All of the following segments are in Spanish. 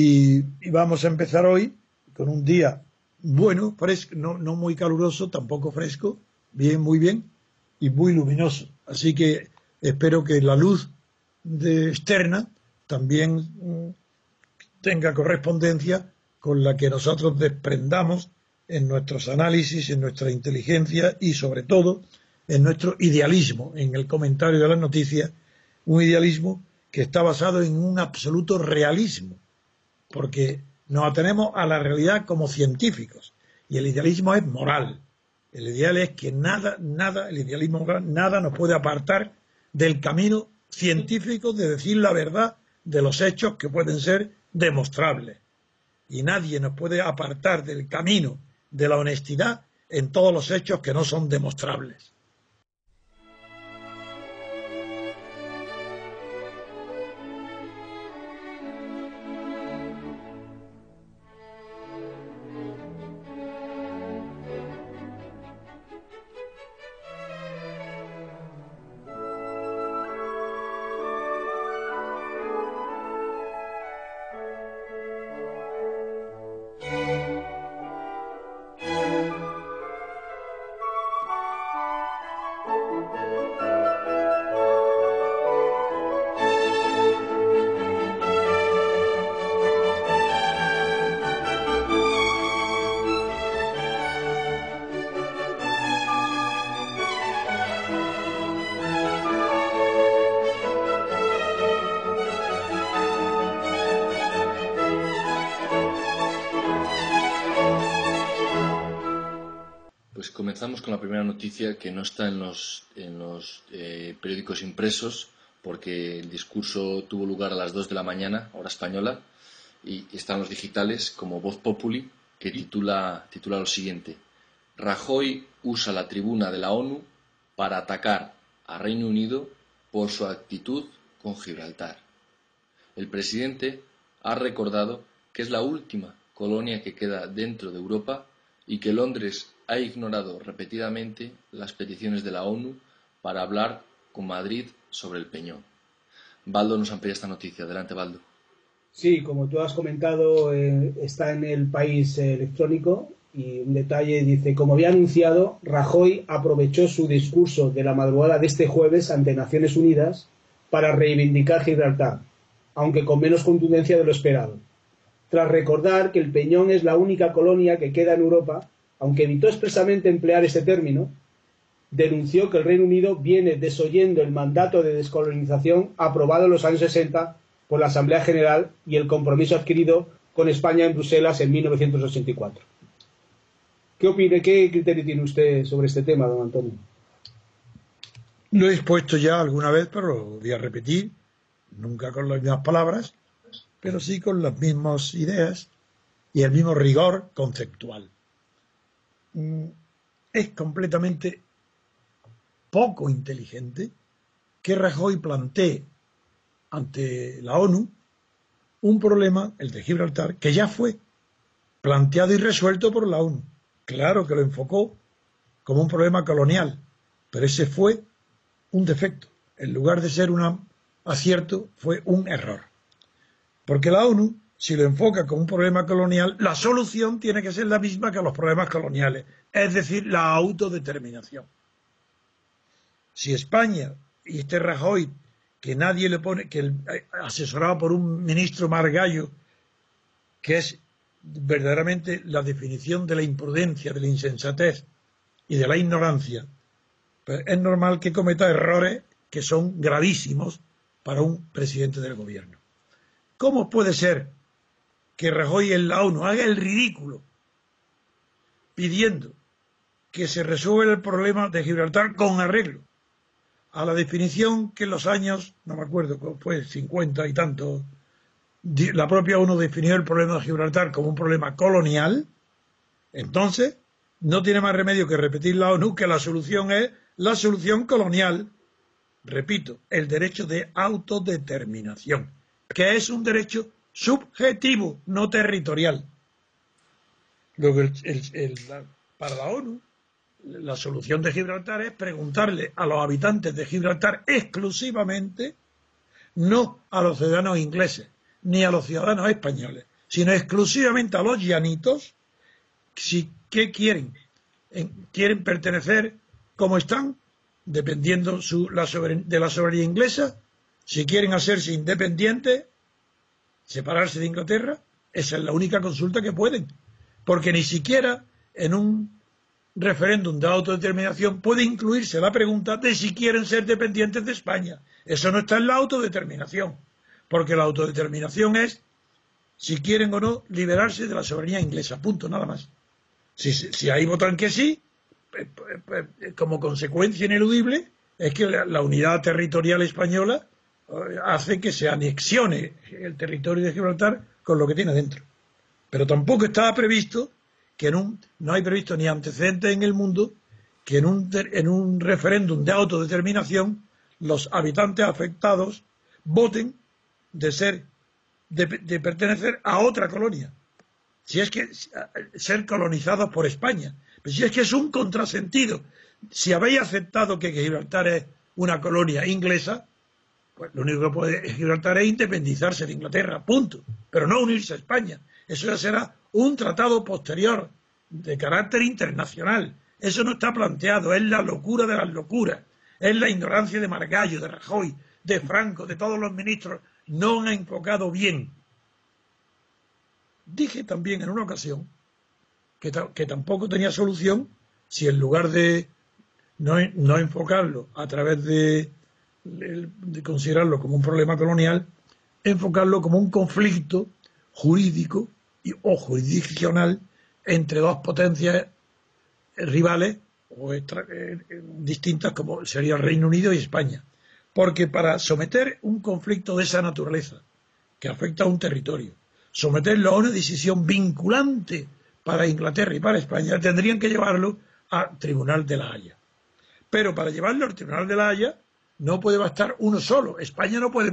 Y, vamos a empezar hoy con un día bueno, fresco, no, no muy caluroso, tampoco fresco, bien, muy bien, y muy luminoso. Así que espero que la luz de externa también mm, tenga correspondencia con la que nosotros desprendamos en nuestros análisis, en nuestra inteligencia y sobre todo en nuestro idealismo, en el comentario de las noticias, un idealismo que está basado en un absoluto realismo, porque nos atenemos a la realidad como científicos y el idealismo es moral. El ideal es que nada, nada, el idealismo moral, nada nos puede apartar del camino científico de decir la verdad de los hechos que pueden ser demostrables. Y nadie nos puede apartar del camino de la honestidad en todos los hechos que no son demostrables. Que no está en los, en los eh, periódicos impresos porque el discurso tuvo lugar a las 2 de la mañana, hora española, y están los digitales como Voz Populi, que titula, titula lo siguiente. Rajoy usa la tribuna de la ONU para atacar a Reino Unido por su actitud con Gibraltar. El presidente ha recordado que es la última colonia que queda dentro de Europa y que Londres ha ignorado repetidamente las peticiones de la ONU para hablar con Madrid sobre el Peñón. Baldo nos amplía esta noticia. Adelante, Baldo. Sí, como tú has comentado, eh, está en el país electrónico y un detalle dice, como había anunciado, Rajoy aprovechó su discurso de la madrugada de este jueves ante Naciones Unidas para reivindicar Gibraltar, aunque con menos contundencia de lo esperado. Tras recordar que el Peñón es la única colonia que queda en Europa aunque evitó expresamente emplear ese término, denunció que el Reino Unido viene desoyendo el mandato de descolonización aprobado en los años 60 por la Asamblea General y el compromiso adquirido con España en Bruselas en 1984. ¿Qué opina, qué criterio tiene usted sobre este tema, don Antonio? Lo he expuesto ya alguna vez, pero lo voy a repetir, nunca con las mismas palabras, pero sí con las mismas ideas y el mismo rigor conceptual. Mm, es completamente poco inteligente que Rajoy plantee ante la ONU un problema, el de Gibraltar, que ya fue planteado y resuelto por la ONU. Claro que lo enfocó como un problema colonial, pero ese fue un defecto. En lugar de ser un acierto, fue un error. Porque la ONU si lo enfoca como un problema colonial, la solución tiene que ser la misma que los problemas coloniales, es decir, la autodeterminación. Si España y este Rajoy, que nadie le pone, que eh, asesorado por un ministro Margallo, que es verdaderamente la definición de la imprudencia, de la insensatez y de la ignorancia, pues es normal que cometa errores que son gravísimos para un presidente del gobierno. ¿Cómo puede ser que Rajoy en la ONU haga el ridículo pidiendo que se resuelva el problema de Gibraltar con arreglo a la definición que en los años, no me acuerdo, fue 50 y tanto, la propia ONU definió el problema de Gibraltar como un problema colonial, entonces no tiene más remedio que repetir la ONU que la solución es la solución colonial. Repito, el derecho de autodeterminación, que es un derecho subjetivo, no territorial. Luego, para la ONU, la solución de Gibraltar es preguntarle a los habitantes de Gibraltar exclusivamente, no a los ciudadanos ingleses, ni a los ciudadanos españoles, sino exclusivamente a los llanitos, si qué quieren, quieren pertenecer como están, dependiendo su, la de la soberanía inglesa, si quieren hacerse independientes, separarse de Inglaterra, esa es la única consulta que pueden, porque ni siquiera en un referéndum de autodeterminación puede incluirse la pregunta de si quieren ser dependientes de España. Eso no está en la autodeterminación, porque la autodeterminación es si quieren o no liberarse de la soberanía inglesa, punto, nada más. Si, si ahí votan que sí, pues, pues, pues, como consecuencia ineludible es que la, unidad territorial española eh, hace que se anexione el territorio de Gibraltar con lo que tiene dentro. Pero tampoco estaba previsto que en un, no hay previsto ni antecedentes en el mundo que en un, en un referéndum de autodeterminación los habitantes afectados voten de ser de, de pertenecer a otra colonia. Si es que ser colonizados por España. Pero si es que es un contrasentido. Si habéis aceptado que Gibraltar es una colonia inglesa, pues lo único que puede Gibraltar es independizarse de Inglaterra, punto. Pero no unirse a España. Eso ya será un tratado posterior de carácter internacional. Eso no está planteado, es la locura de las locuras, es la ignorancia de Margallo, de Rajoy, de Franco, de todos los ministros. No han enfocado bien. Dije también en una ocasión que, tampoco tenía solución si en lugar de no, no enfocarlo a través de, de considerarlo como un problema colonial, enfocarlo como un conflicto jurídico o jurisdiccional entre dos potencias rivales o eh, eh, distintas como sería el Reino Unido y España. Porque para someter un conflicto de esa naturaleza, que afecta a un territorio, someterlo a una decisión vinculante para Inglaterra y para España, tendrían que llevarlo al Tribunal de la Haya. Pero para llevarlo al Tribunal de la Haya no puede bastar uno solo. España no puede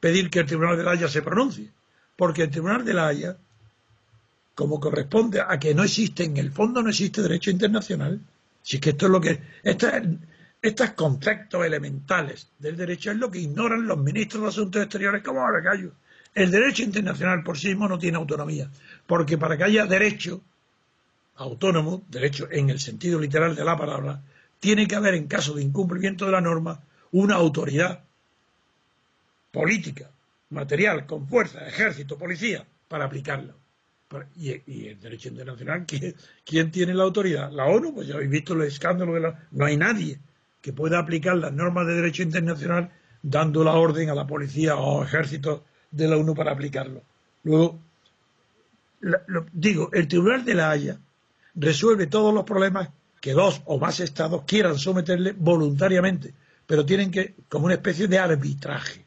pedir que el Tribunal de la Haya se pronuncie, porque el Tribunal de la Haya, como corresponde a que no existe, en el fondo no existe derecho internacional, si es que esto es lo que... estos conceptos elementales del derecho es lo que ignoran los ministros de Asuntos Exteriores como ahora callo. El derecho internacional por sí mismo no tiene autonomía, porque para que haya derecho autónomo, derecho en el sentido literal de la palabra, tiene que haber en caso de incumplimiento de la norma una autoridad política, material, con fuerza, ejército, policía, para aplicarlo. Y, el derecho internacional, ¿quién, tiene la autoridad? ¿La ONU? Pues ya habéis visto el escándalo de la... No hay nadie que pueda aplicar las normas de derecho internacional dando la orden a la policía o ejército de la ONU para aplicarlo. Luego, digo, el Tribunal de la Haya resuelve todos los problemas que dos o más estados quieran someterle voluntariamente, pero tienen que, como una especie de arbitraje.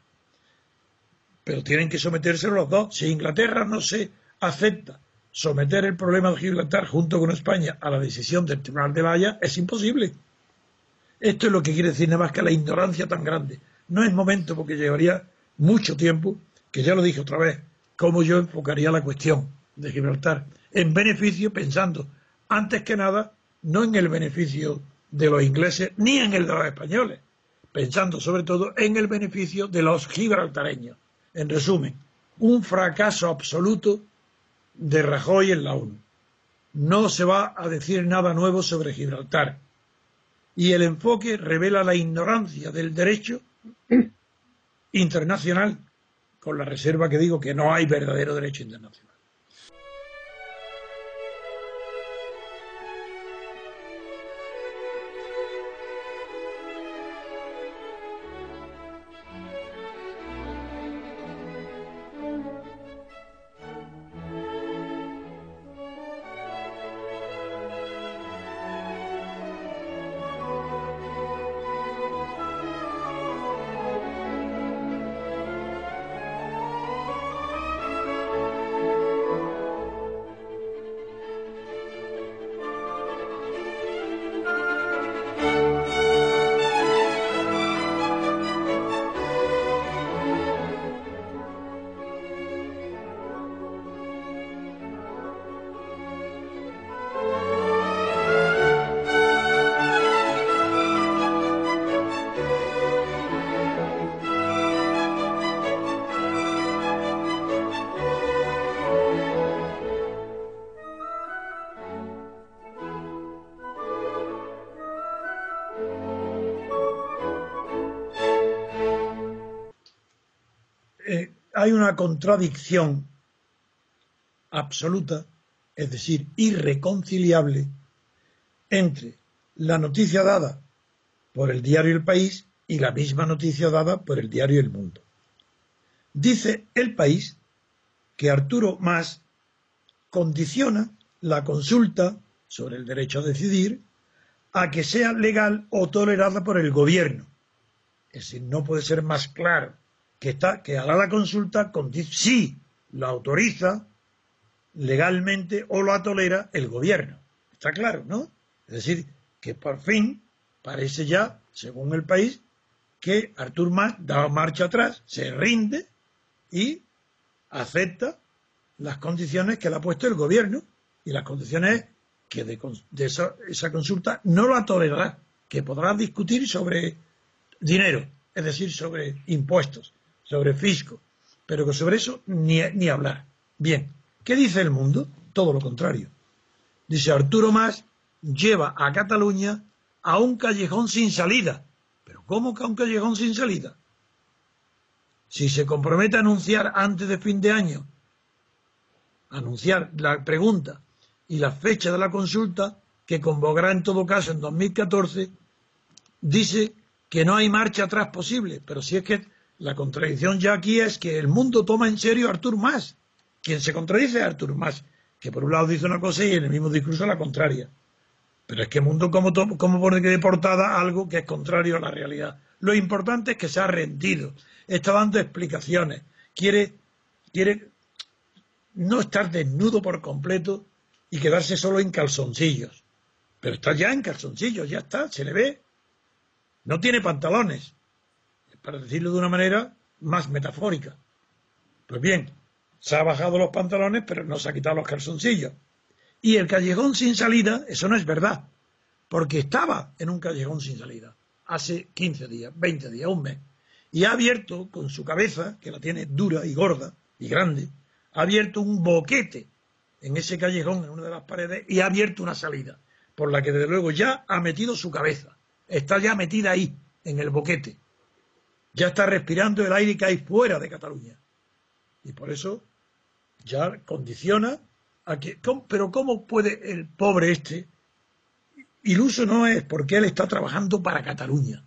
Pero tienen que someterse los dos. Si Inglaterra no se acepta someter el problema de Gibraltar junto con España a la decisión del Tribunal de la Haya, es imposible. Esto es lo que quiere decir nada más que la ignorancia tan grande. No es momento porque llevaría mucho tiempo, que ya lo dije otra vez, cómo yo enfocaría la cuestión de Gibraltar en beneficio, pensando antes que nada no en el beneficio de los ingleses ni en el de los españoles, pensando sobre todo en el beneficio de los gibraltareños. En resumen, un fracaso absoluto de Rajoy en la ONU. No se va a decir nada nuevo sobre Gibraltar. Y el enfoque revela la ignorancia del derecho internacional, con la reserva que digo que no hay verdadero derecho internacional. Hay una contradicción absoluta, es decir, irreconciliable, entre la noticia dada por el diario El País y la misma noticia dada por el diario El Mundo. Dice El País que Arturo Mas condiciona la consulta sobre el derecho a decidir a que sea legal o tolerada por el gobierno. Es decir, no puede ser más claro que, está, que hará la consulta si lo autoriza legalmente o lo tolera el gobierno. Está claro, ¿no? Es decir, que por fin parece ya, según el país, que Artur Mas da marcha atrás, se rinde y acepta las condiciones que le ha puesto el gobierno. Y las condiciones que de, esa, esa, consulta no la tolerará, que podrá discutir sobre dinero, es decir, sobre impuestos, sobre fisco, pero que sobre eso ni, ni hablar. Bien, ¿qué dice el mundo? Todo lo contrario. Dice Arturo Más lleva a Cataluña a un callejón sin salida. ¿Pero cómo que a un callejón sin salida? Si se compromete a anunciar antes de fin de año, anunciar la pregunta y la fecha de la consulta, que convocará en todo caso en 2014, dice que no hay marcha atrás posible. Pero si es que la contradicción ya aquí es que el mundo toma en serio a Artur Mas. Quien se contradice es Artur Mas, que por un lado dice una cosa y en el mismo discurso la contraria. Pero es que el mundo, ¿cómo, cómo pone de portada algo que es contrario a la realidad? Lo importante es que se ha rendido, está dando explicaciones, quiere, quiere no estar desnudo por completo y quedarse solo en calzoncillos. Pero está ya en calzoncillos, ya está, se le ve. No tiene pantalones, para decirlo de una manera más metafórica. Pues bien, se ha bajado los pantalones, pero no se ha quitado los calzoncillos. Y el callejón sin salida, eso no es verdad, porque estaba en un callejón sin salida hace 15 días, 20 días, un mes. Y ha abierto con su cabeza, que la tiene dura y gorda y grande, ha abierto un boquete en ese callejón, en una de las paredes, y ha abierto una salida, por la que desde luego ya ha metido su cabeza. Está ya metida ahí, en el boquete. Ya está respirando el aire que hay fuera de Cataluña. Y por eso ya condiciona a que... Pero ¿cómo puede el pobre este? Iluso no es porque él está trabajando para Cataluña.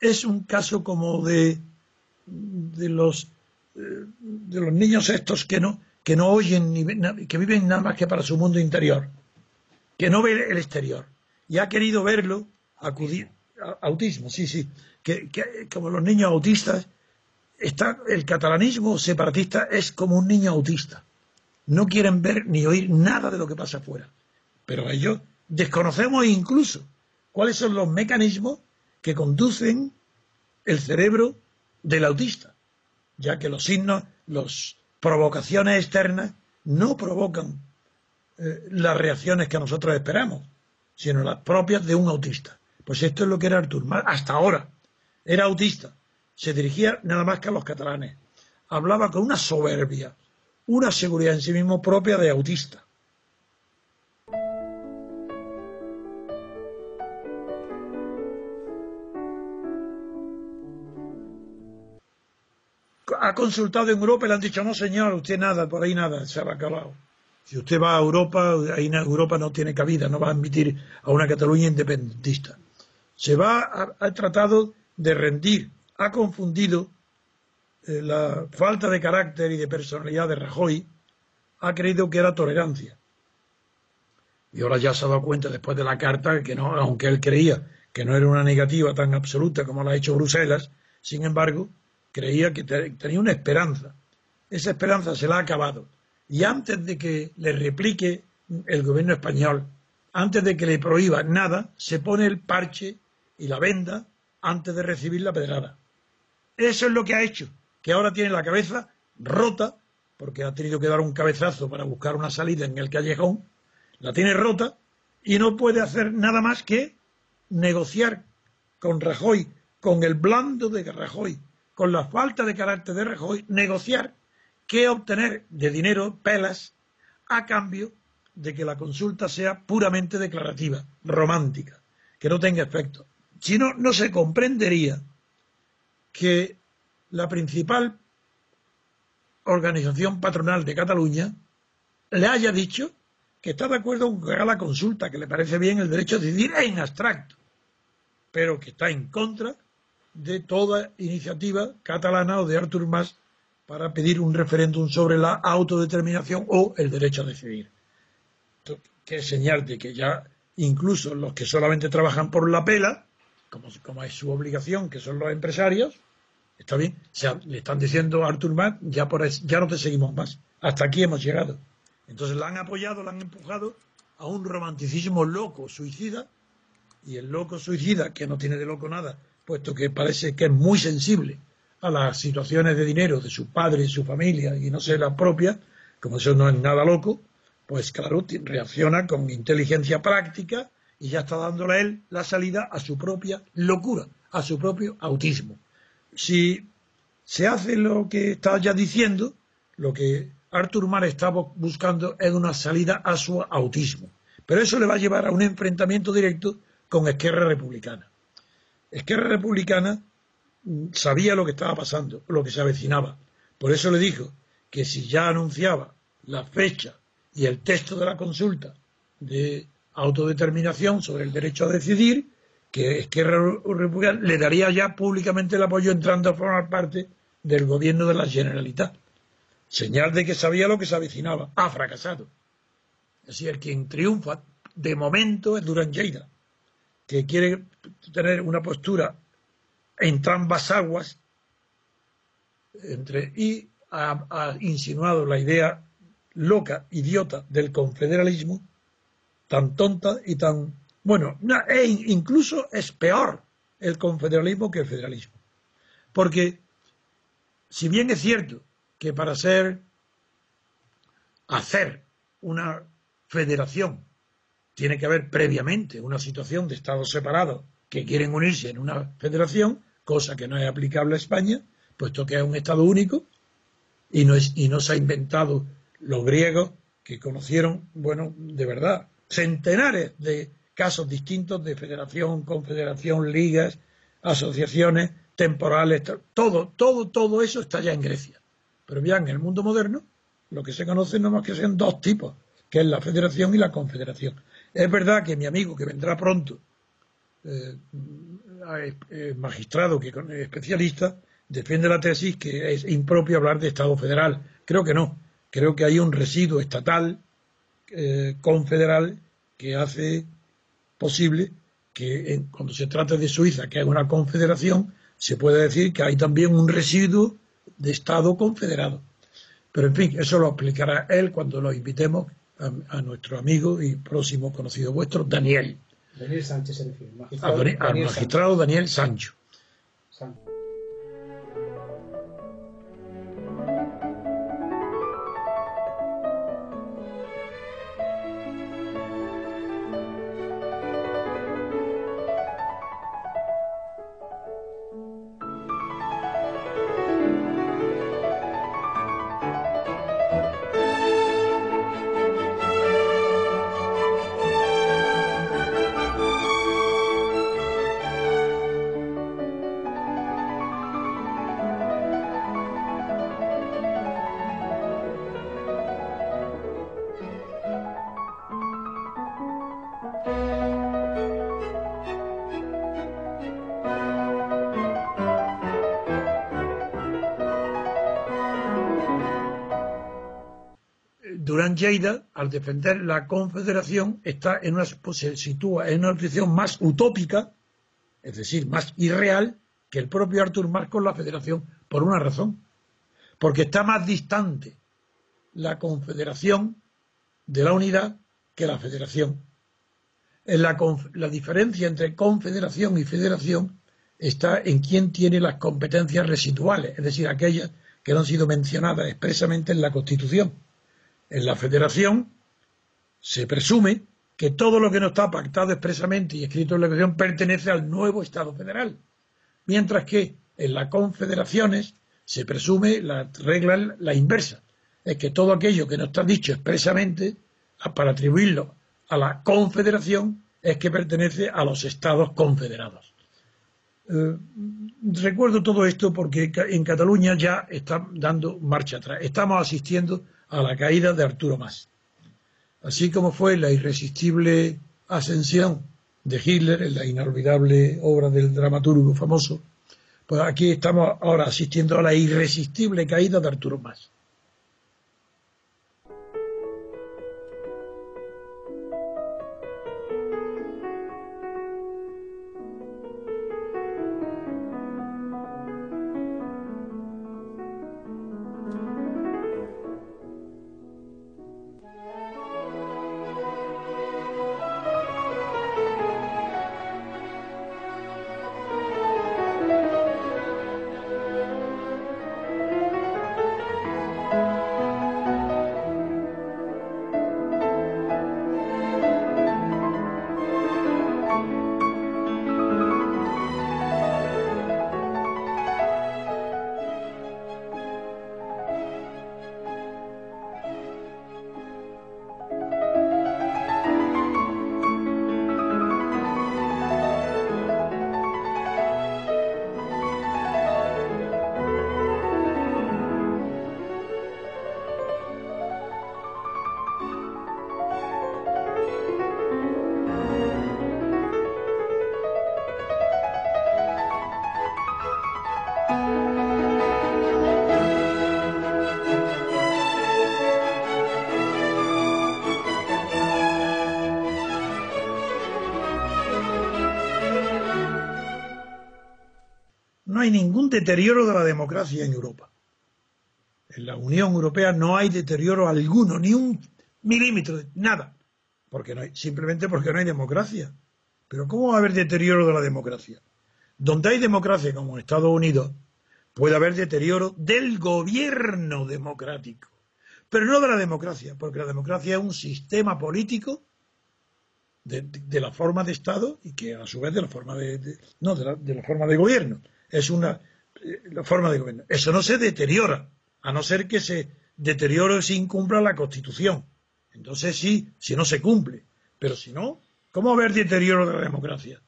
Es un caso como de, de los de los niños estos que no, que no oyen, que viven nada más que para su mundo interior, que no ve el exterior. Y ha querido verlo, acudir, autismo, sí, sí, que, como los niños autistas, está, el catalanismo separatista es como un niño autista. No quieren ver ni oír nada de lo que pasa afuera. Pero ellos desconocemos incluso cuáles son los mecanismos que conducen el cerebro del autista ya que los signos, las provocaciones externas no provocan eh, las reacciones que nosotros esperamos, sino las propias de un autista. Pues esto es lo que era Artur hasta ahora. Era autista, se dirigía nada más que a los catalanes, hablaba con una soberbia, una seguridad en sí mismo propia de autista. ha consultado en Europa y le han dicho, no señor, usted nada, por ahí nada, se ha acabado. Si usted va a Europa, ahí Europa no tiene cabida, no va a admitir a una Cataluña independentista. Se va, ha, tratado de rendir, ha confundido eh, la falta de carácter y de personalidad de Rajoy, ha creído que era tolerancia. Y ahora ya se ha dado cuenta después de la carta que no, aunque él creía que no era una negativa tan absoluta como la ha hecho Bruselas, sin embargo, creía que tenía una esperanza. Esa esperanza se la ha acabado. Y antes de que le replique el gobierno español, antes de que le prohíba nada, se pone el parche y la venda antes de recibir la pedrada. Eso es lo que ha hecho, que ahora tiene la cabeza rota, porque ha tenido que dar un cabezazo para buscar una salida en el callejón, la tiene rota y no puede hacer nada más que negociar con Rajoy, con el blando de Rajoy, con la falta de carácter de Rajoy, negociar qué obtener de dinero, pelas, a cambio de que la consulta sea puramente declarativa, romántica, que no tenga efecto. Si no, no se comprendería que la principal organización patronal de Cataluña le haya dicho que está de acuerdo con que haga la consulta, que le parece bien el derecho a decidir en abstracto, pero que está en contra de toda iniciativa catalana o de Artur Mas para pedir un referéndum sobre la autodeterminación o el derecho a decidir. Que señal de que ya incluso los que solamente trabajan por la pela, como, es su obligación, que son los empresarios, está bien, le están diciendo a Artur Mas, ya, por, ya no te seguimos más, hasta aquí hemos llegado. Entonces la han apoyado, la han empujado a un romanticismo loco, suicida, y el loco suicida, que no tiene de loco nada, puesto que parece que es muy sensible a las situaciones de dinero de su padre y su familia y no sé la propia, como eso no es nada loco, pues claro, reacciona con inteligencia práctica y ya está dándole a él la salida a su propia locura, a su propio autismo. Si se hace lo que está ya diciendo, lo que Artur Mar estaba buscando es una salida a su autismo. Pero eso le va a llevar a un enfrentamiento directo con Esquerra Republicana. Esquerra Republicana mm, sabía lo que estaba pasando, lo que se avecinaba. Por eso le dijo que si ya anunciaba la fecha y el texto de la consulta de autodeterminación sobre el derecho a decidir, que Esquerra Republicana le daría ya públicamente el apoyo entrando a formar parte del gobierno de la Generalitat. Señal de que sabía lo que se avecinaba. Ha fracasado. Es decir, quien triunfa de momento es Durán Lleida, que quiere tener una postura en ambas aguas entre, y ha, insinuado la idea loca, idiota del confederalismo, tan tonta y tan... Bueno, e incluso es peor el confederalismo que el federalismo. Porque, si bien es cierto que para ser hacer una federación tiene que haber previamente una situación de estados separados que quieren unirse en una federación, cosa que no es aplicable a España, puesto que es un estado único y no, es, y no se ha inventado los griegos que conocieron, bueno, de verdad, centenares de casos distintos de federación, confederación, ligas, asociaciones temporales, todo, todo, todo eso está ya en Grecia. Pero bien, en el mundo moderno, lo que se conoce no más que sean dos tipos, que es la federación y la confederación. Es verdad que mi amigo, que vendrá pronto, eh, magistrado, que es especialista, defiende la tesis que es impropio hablar de Estado federal. Creo que no. Creo que hay un residuo estatal eh, confederal que hace posible que cuando se trata de Suiza, que es una confederación, se puede decir que hay también un residuo de Estado confederado. Pero en fin, eso lo explicará él cuando lo invitemos a, nuestro amigo y próximo conocido vuestro, Daniel. Daniel Sánchez se refiere. al magistrado Daniel Sancho. Al defender la confederación, está en una, pues, se sitúa en una posición más utópica, es decir, más irreal, que el propio Artur Mas con la federación, por una razón. Porque está más distante la confederación de la unidad que la federación. En la, la diferencia entre confederación y federación está en quién tiene las competencias residuales, es decir, aquellas que no han sido mencionadas expresamente en la Constitución en la federación se presume que todo lo que no está pactado expresamente y escrito en la Constitución pertenece al nuevo Estado federal, mientras que en las confederaciones se presume la regla la inversa, es que todo aquello que no está dicho expresamente para atribuirlo a la confederación es que pertenece a los estados confederados. Eh, recuerdo todo esto porque en Cataluña ya está dando marcha atrás. Estamos asistiendo a la caída de Arturo Mas. Así como fue la irresistible ascensión de Hitler en la inolvidable obra del dramaturgo famoso, pues aquí estamos ahora asistiendo a la irresistible caída de Arturo Mas. Ningún deterioro de la democracia en Europa. En la Unión Europea no hay deterioro alguno, ni un milímetro, nada. Porque no hay, simplemente porque no hay democracia. Pero ¿cómo va a haber deterioro de la democracia? Donde hay democracia, como en Estados Unidos, puede haber deterioro del gobierno democrático. Pero no de la democracia, porque la democracia es un sistema político de, la forma de Estado y que a su vez de la forma de, no de la forma de gobierno es una eh, forma de gobierno. Eso no se deteriora, a no ser que se deteriore o se incumpla la Constitución. Entonces sí, si no se cumple. Pero si no, ¿cómo va haber deterioro de la democracia?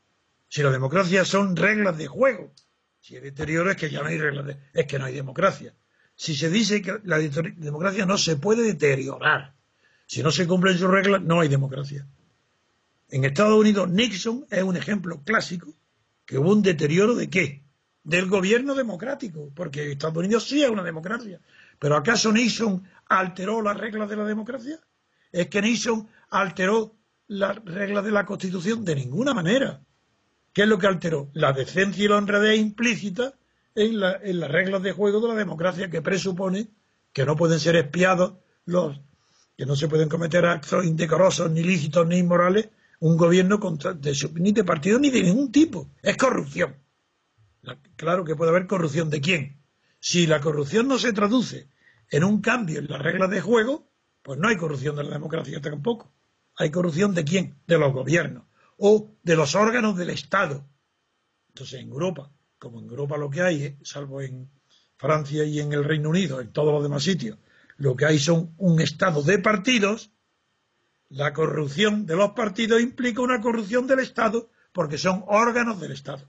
Si la democracia son reglas de juego. Si hay deterioro es que ya no hay reglas de, es que no hay democracia. Si se dice que la democracia no se puede deteriorar, si no se cumplen sus reglas, no hay democracia. En Estados Unidos, Nixon es un ejemplo clásico que hubo un deterioro de qué? Del gobierno democrático, porque Estados Unidos sí es una democracia. Pero ¿acaso Nixon alteró las reglas de la democracia? ¿Es que Nixon alteró las reglas de la Constitución? De ninguna manera. ¿Qué es lo que alteró? La decencia y la honradez implícita en, en las reglas de juego de la democracia que presupone que no pueden ser espiados los que no se pueden cometer actos indecorosos, ni lícitos, ni inmorales, un gobierno contra, de, ni de partido ni de ningún tipo. Es corrupción. Claro que puede haber corrupción. ¿De quién? Si la corrupción no se traduce en un cambio en las reglas de juego, pues no hay corrupción de la democracia tampoco. Hay corrupción de quién? De los gobiernos o de los órganos del Estado. Entonces, en Europa, como en Europa lo que hay, salvo en Francia y en el Reino Unido, en todos los demás sitios, lo que hay son un Estado de partidos, la corrupción de los partidos implica una corrupción del Estado porque son órganos del Estado.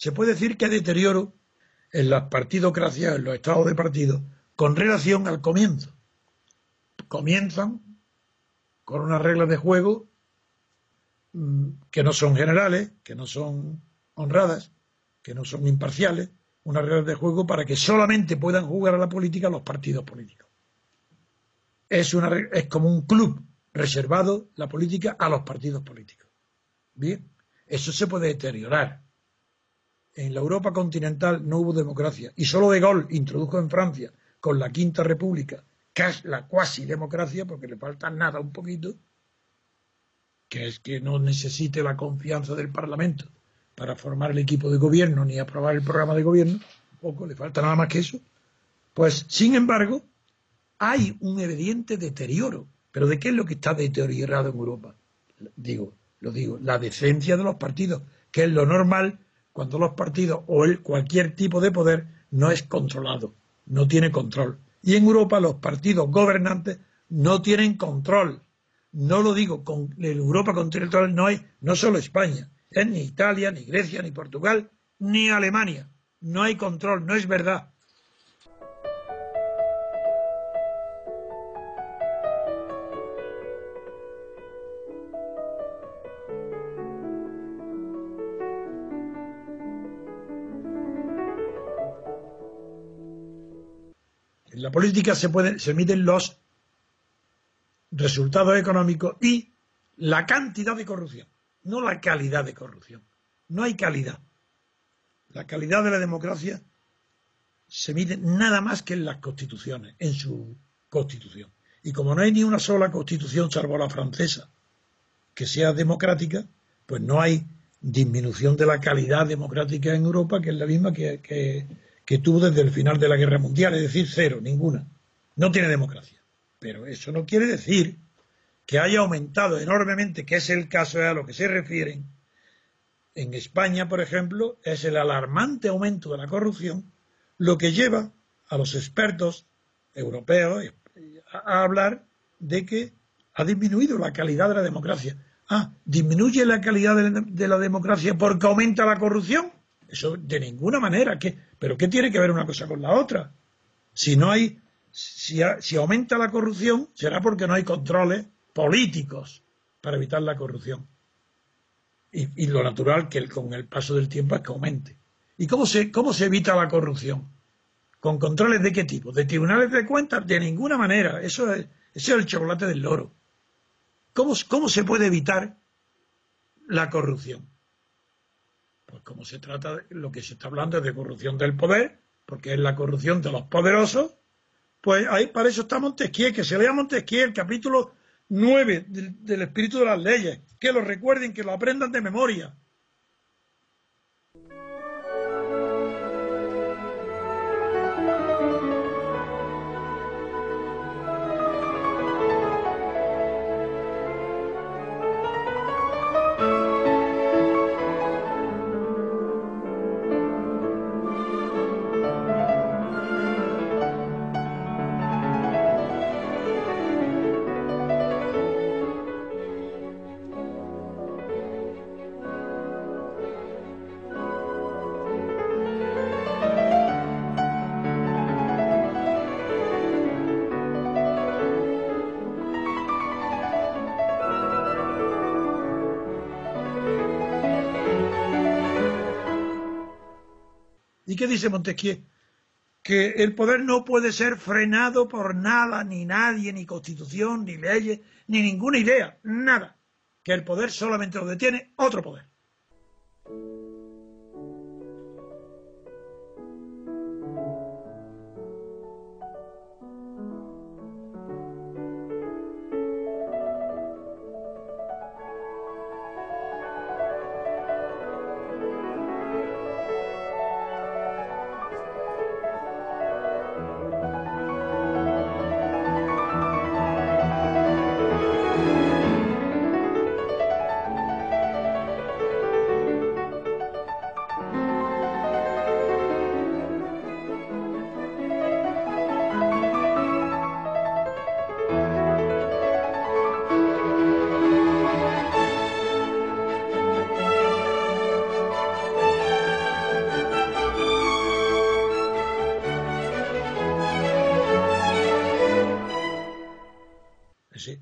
Se puede decir que hay deterioro en las partidocracias, en los estados de partido, con relación al comienzo. Comienzan con unas reglas de juego mm, que no son generales, que no son honradas, que no son imparciales, unas reglas de juego para que solamente puedan jugar a la política los partidos políticos. Es, una, es como un club reservado la política a los partidos políticos. Bien, eso se puede deteriorar. En la Europa continental no hubo democracia y solo De Gaulle introdujo en Francia con la Quinta República la cuasi democracia, porque le falta nada un poquito, que es que no necesite la confianza del Parlamento para formar el equipo de gobierno ni aprobar el programa de gobierno, poco, le falta nada más que eso. Pues, sin embargo, hay un evidente deterioro. ¿Pero de qué es lo que está deteriorado en Europa? Digo, lo digo, la decencia de los partidos, que es lo normal cuando los partidos o el, cualquier tipo de poder no es controlado, no tiene control. Y en Europa los partidos gobernantes no tienen control. No lo digo, con Europa continental no hay, no solo España, es ni Italia, ni Grecia, ni Portugal, ni Alemania. No hay control, no es verdad. Política se, pueden, se miden los resultados económicos y la cantidad de corrupción, no la calidad de corrupción. No hay calidad. La calidad de la democracia se mide nada más que en las constituciones, en su constitución. Y como no hay ni una sola constitución, salvo la francesa, que sea democrática, pues no hay disminución de la calidad democrática en Europa, que es la misma que que tuvo desde el final de la Guerra Mundial, es decir, cero, ninguna. No tiene democracia. Pero eso no quiere decir que haya aumentado enormemente, que es el caso a lo que se refieren. En España, por ejemplo, es el alarmante aumento de la corrupción lo que lleva a los expertos europeos a hablar de que ha disminuido la calidad de la democracia. Ah, disminuye la calidad de la democracia porque aumenta la corrupción. Eso de ninguna manera. ¿Pero qué tiene que ver una cosa con la otra? Si no hay, si, aumenta la corrupción, será porque no hay controles políticos para evitar la corrupción. Y, lo natural que con el paso del tiempo es que aumente. ¿Y cómo se, cómo se evita la corrupción? ¿Con controles de qué tipo? ¿De tribunales de cuentas? De ninguna manera. Eso es, es el chocolate del loro. ¿Cómo, ¿Cómo se puede evitar la corrupción? Pues como se trata, de, lo que se está hablando es de corrupción del poder, porque es la corrupción de los poderosos, pues ahí para eso está Montesquieu, que se lea Montesquieu, el capítulo 9 del, del espíritu de las leyes, que lo recuerden, que lo aprendan de memoria. Qué dice Montesquieu? Que el poder no puede ser frenado por nada, ni nadie, ni constitución, ni leyes, ni ninguna idea, nada. Que el poder solamente lo detiene otro poder.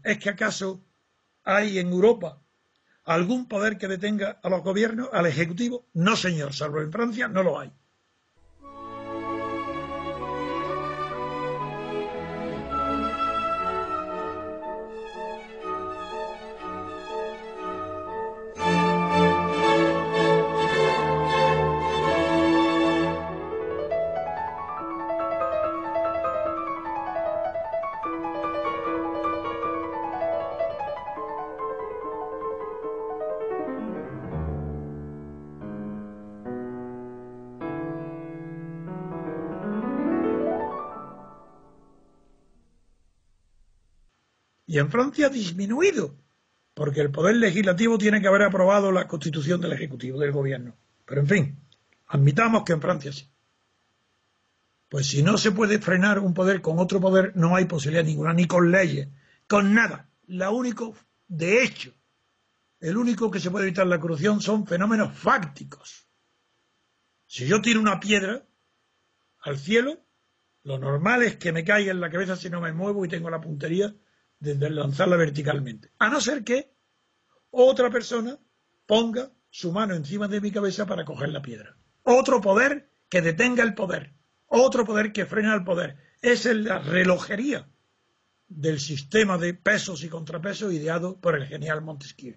¿Es que acaso hay en Europa algún poder que detenga a los gobiernos, al Ejecutivo? No, señor, salvo en Francia no lo hay. En Francia ha disminuido, porque el poder legislativo tiene que haber aprobado la constitución del Ejecutivo, del gobierno. Pero en fin, admitamos que en Francia sí. Pues si no se puede frenar un poder con otro poder, no hay posibilidad ninguna, ni con leyes, con nada. La único, de hecho, el único que se puede evitar la corrupción son fenómenos fácticos. Si yo tiro una piedra al cielo, lo normal es que me caiga en la cabeza si no me muevo y tengo la puntería de lanzarla verticalmente. A no ser que otra persona ponga su mano encima de mi cabeza para coger la piedra. Otro poder que detenga el poder. Otro poder que frena el poder. Es la relojería del sistema de pesos y contrapesos ideado por el genial Montesquieu.